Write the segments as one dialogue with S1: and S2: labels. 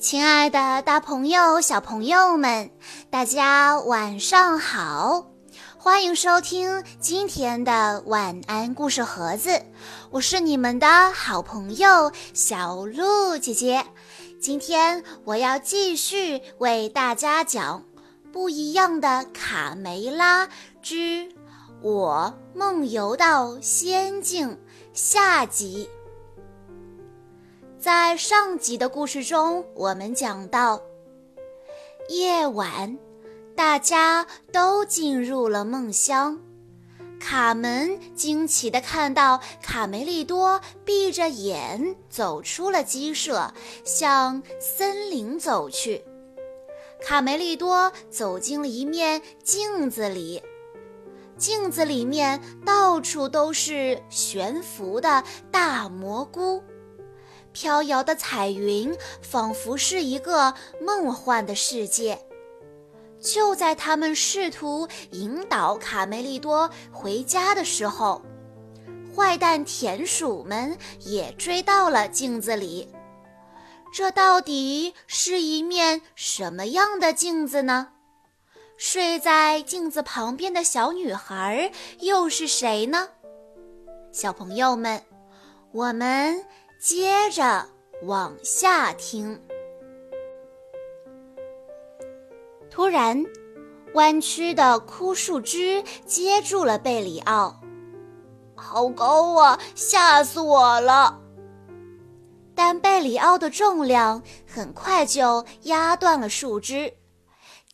S1: 亲爱的，大朋友、小朋友们，大家晚上好！欢迎收听今天的晚安故事盒子，我是你们的好朋友小鹿姐姐。今天我要继续为大家讲《不一样的卡梅拉之我梦游到仙境》下集。在上集的故事中，我们讲到，夜晚，大家都进入了梦乡。卡门惊奇地看到卡梅利多闭着眼走出了鸡舍，向森林走去。卡梅利多走进了一面镜子里，镜子里面到处都是悬浮的大蘑菇。飘摇的彩云仿佛是一个梦幻的世界。就在他们试图引导卡梅利多回家的时候，坏蛋田鼠们也追到了镜子里。这到底是一面什么样的镜子呢？睡在镜子旁边的小女孩又是谁呢？小朋友们，我们。接着往下听。突然，弯曲的枯树枝接住了贝里奥，好高啊！吓死我了！但贝里奥的重量很快就压断了树枝，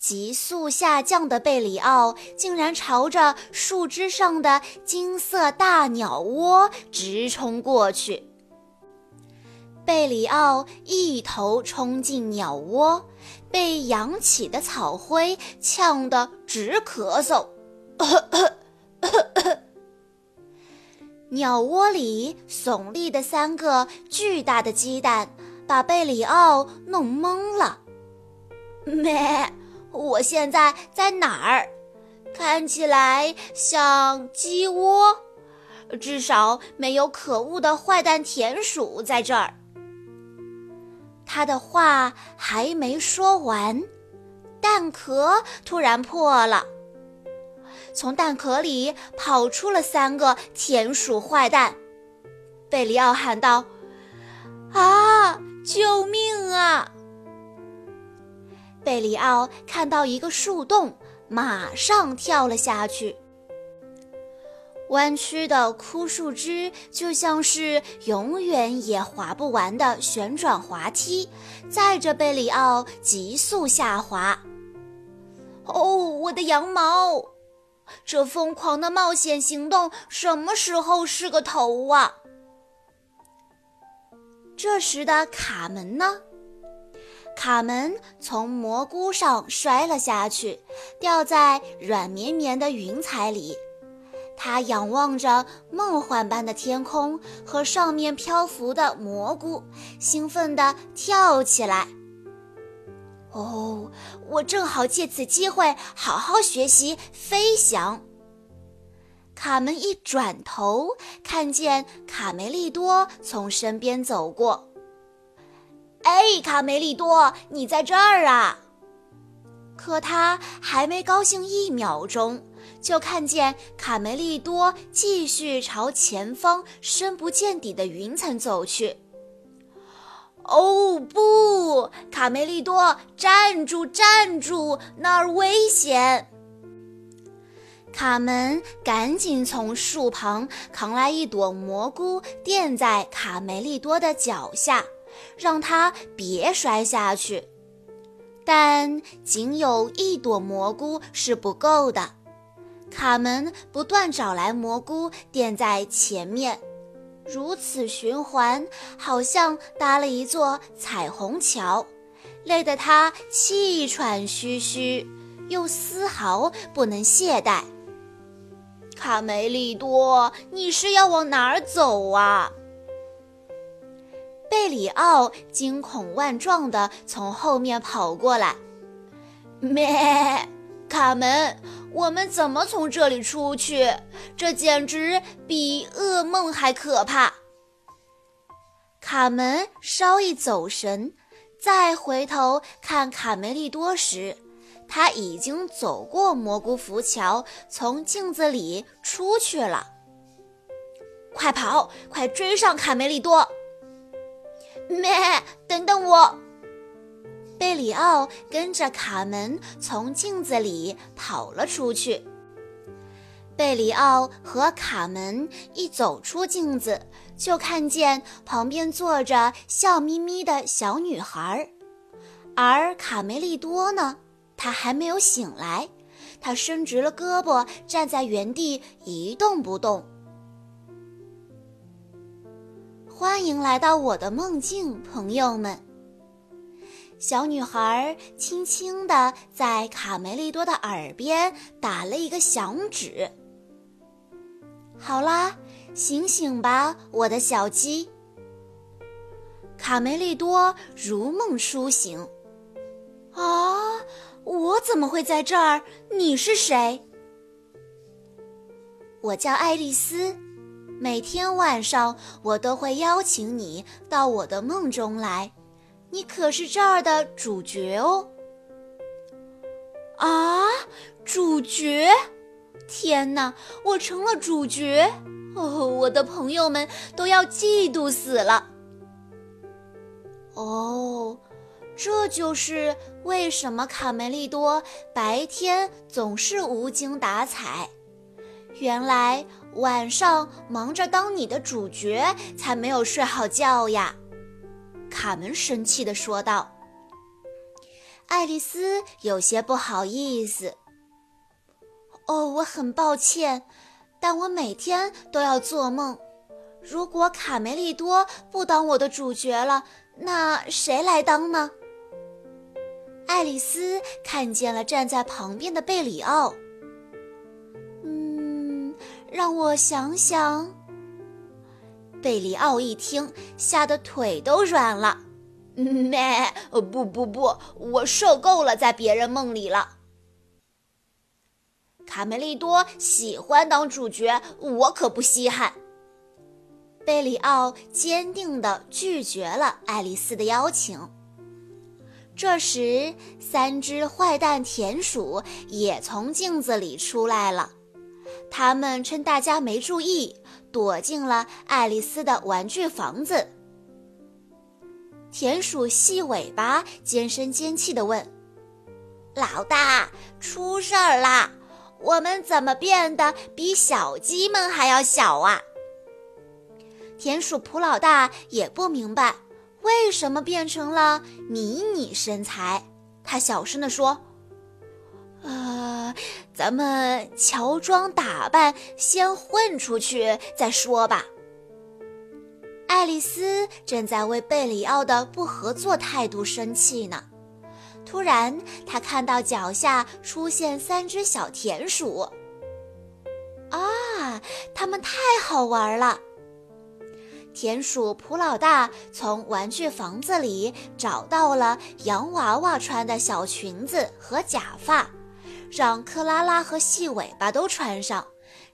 S1: 急速下降的贝里奥竟然朝着树枝上的金色大鸟窝直冲过去。贝里奥一头冲进鸟窝，被扬起的草灰呛得直咳嗽。鸟窝里耸立的三个巨大的鸡蛋把贝里奥弄懵了。咩，我现在在哪儿？看起来像鸡窝，至少没有可恶的坏蛋田鼠在这儿。他的话还没说完，蛋壳突然破了，从蛋壳里跑出了三个田鼠坏蛋。贝里奥喊道：“啊，救命啊！”贝里奥看到一个树洞，马上跳了下去。弯曲的枯树枝就像是永远也滑不完的旋转滑梯，载着贝里奥急速下滑。哦，我的羊毛！这疯狂的冒险行动什么时候是个头啊？这时的卡门呢？卡门从蘑菇上摔了下去，掉在软绵绵的云彩里。他仰望着梦幻般的天空和上面漂浮的蘑菇，兴奋地跳起来。哦，我正好借此机会好好学习飞翔。卡门一转头，看见卡梅利多从身边走过。哎，卡梅利多，你在这儿啊！可他还没高兴一秒钟。就看见卡梅利多继续朝前方深不见底的云层走去。哦不，卡梅利多，站住，站住，那儿危险！卡门赶紧从树旁扛来一朵蘑菇，垫在卡梅利多的脚下，让他别摔下去。但仅有一朵蘑菇是不够的。卡门不断找来蘑菇垫在前面，如此循环，好像搭了一座彩虹桥，累得他气喘吁吁，又丝毫不能懈怠。卡梅利多，你是要往哪儿走啊？贝里奥惊恐万状地从后面跑过来，咩，卡门。我们怎么从这里出去？这简直比噩梦还可怕！卡门稍一走神，再回头看卡梅利多时，他已经走过蘑菇浮桥，从镜子里出去了。快跑，快追上卡梅利多！咩，等等我！贝里奥跟着卡门从镜子里跑了出去。贝里奥和卡门一走出镜子，就看见旁边坐着笑眯眯的小女孩，而卡梅利多呢，他还没有醒来，他伸直了胳膊，站在原地一动不动。欢迎来到我的梦境，朋友们。小女孩轻轻地在卡梅利多的耳边打了一个响指。好啦，醒醒吧，我的小鸡。卡梅利多如梦初醒。啊，我怎么会在这儿？你是谁？我叫爱丽丝。每天晚上，我都会邀请你到我的梦中来，你可是这儿的主角哦。啊，主角！天哪，我成了主角哦！我的朋友们都要嫉妒死了。哦，这就是为什么卡梅利多白天总是无精打采。原来。晚上忙着当你的主角，才没有睡好觉呀！卡门生气地说道。爱丽丝有些不好意思。哦，我很抱歉，但我每天都要做梦。如果卡梅利多不当我的主角了，那谁来当呢？爱丽丝看见了站在旁边的贝里奥。嗯让我想想。贝里奥一听，吓得腿都软了。咩？不不不，我受够了在别人梦里了。卡梅利多喜欢当主角，我可不稀罕。贝里奥坚定地拒绝了爱丽丝的邀请。这时，三只坏蛋田鼠也从镜子里出来了。他们趁大家没注意，躲进了爱丽丝的玩具房子。田鼠细尾巴尖声尖气地问：“老大，出事儿啦！我们怎么变得比小鸡们还要小啊？”田鼠普老大也不明白为什么变成了迷你身材，他小声地说。呃，咱们乔装打扮，先混出去再说吧。爱丽丝正在为贝里奥的不合作态度生气呢。突然，她看到脚下出现三只小田鼠。啊，它们太好玩了！田鼠普老大从玩具房子里找到了洋娃娃穿的小裙子和假发。让克拉拉和细尾巴都穿上，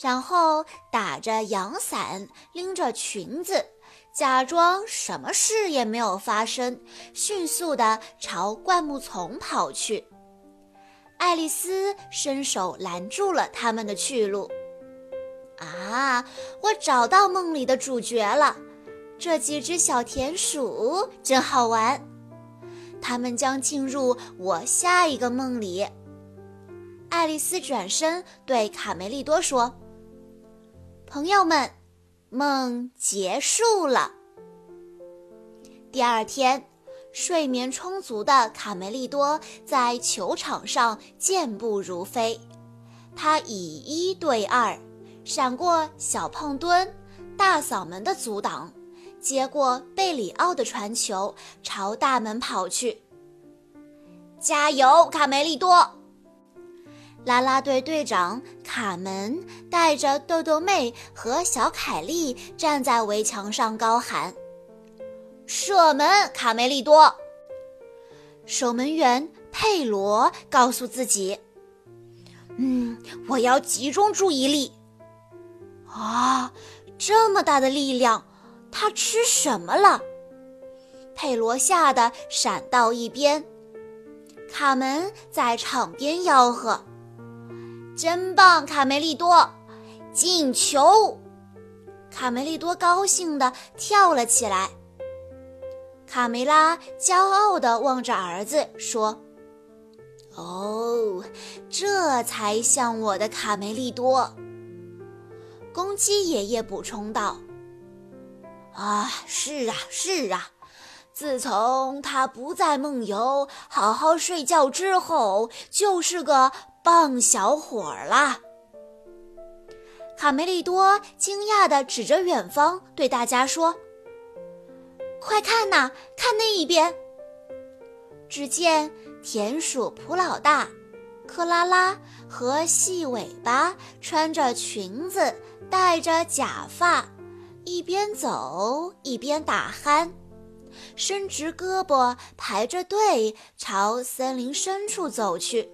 S1: 然后打着阳伞，拎着裙子，假装什么事也没有发生，迅速地朝灌木丛跑去。爱丽丝伸手拦住了他们的去路。啊，我找到梦里的主角了！这几只小田鼠真好玩，它们将进入我下一个梦里。爱丽丝转身对卡梅利多说：“朋友们，梦结束了。”第二天，睡眠充足的卡梅利多在球场上健步如飞。他以一对二，闪过小胖墩、大嗓门的阻挡，接过贝里奥的传球，朝大门跑去。加油，卡梅利多！啦啦队队长卡门带着豆豆妹和小凯莉站在围墙上高喊：“射门，卡梅利多！”守门员佩罗告诉自己：“嗯，我要集中注意力。”啊，这么大的力量，他吃什么了？佩罗吓得闪到一边。卡门在场边吆喝：“真棒，卡梅利多！进球！”卡梅利多高兴地跳了起来。卡梅拉骄傲地望着儿子说：“哦，这才像我的卡梅利多。”公鸡爷爷补充道：“啊，是啊，是啊，自从他不再梦游、好好睡觉之后，就是个棒小伙儿啦。”卡梅利多惊讶地指着远方，对大家说。快看呐，看那一边！只见田鼠普老大、克拉拉和细尾巴穿着裙子，戴着假发，一边走一边打鼾，伸直胳膊排着队朝森林深处走去。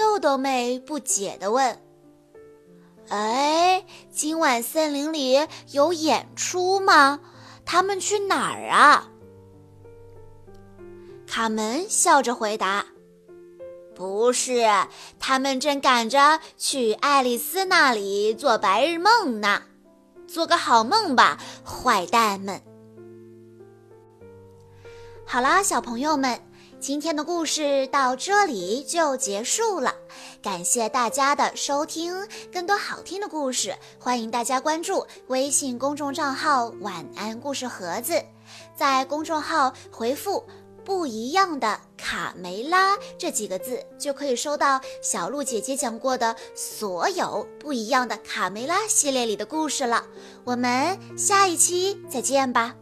S1: 豆豆妹不解地问：“哎，今晚森林里有演出吗？”他们去哪儿啊？卡门笑着回答：“不是，他们正赶着去爱丽丝那里做白日梦呢。做个好梦吧，坏蛋们！”好啦，小朋友们。今天的故事到这里就结束了，感谢大家的收听。更多好听的故事，欢迎大家关注微信公众账号“晚安故事盒子”。在公众号回复“不一样的卡梅拉”这几个字，就可以收到小鹿姐姐讲过的所有不一样的卡梅拉系列里的故事了。我们下一期再见吧。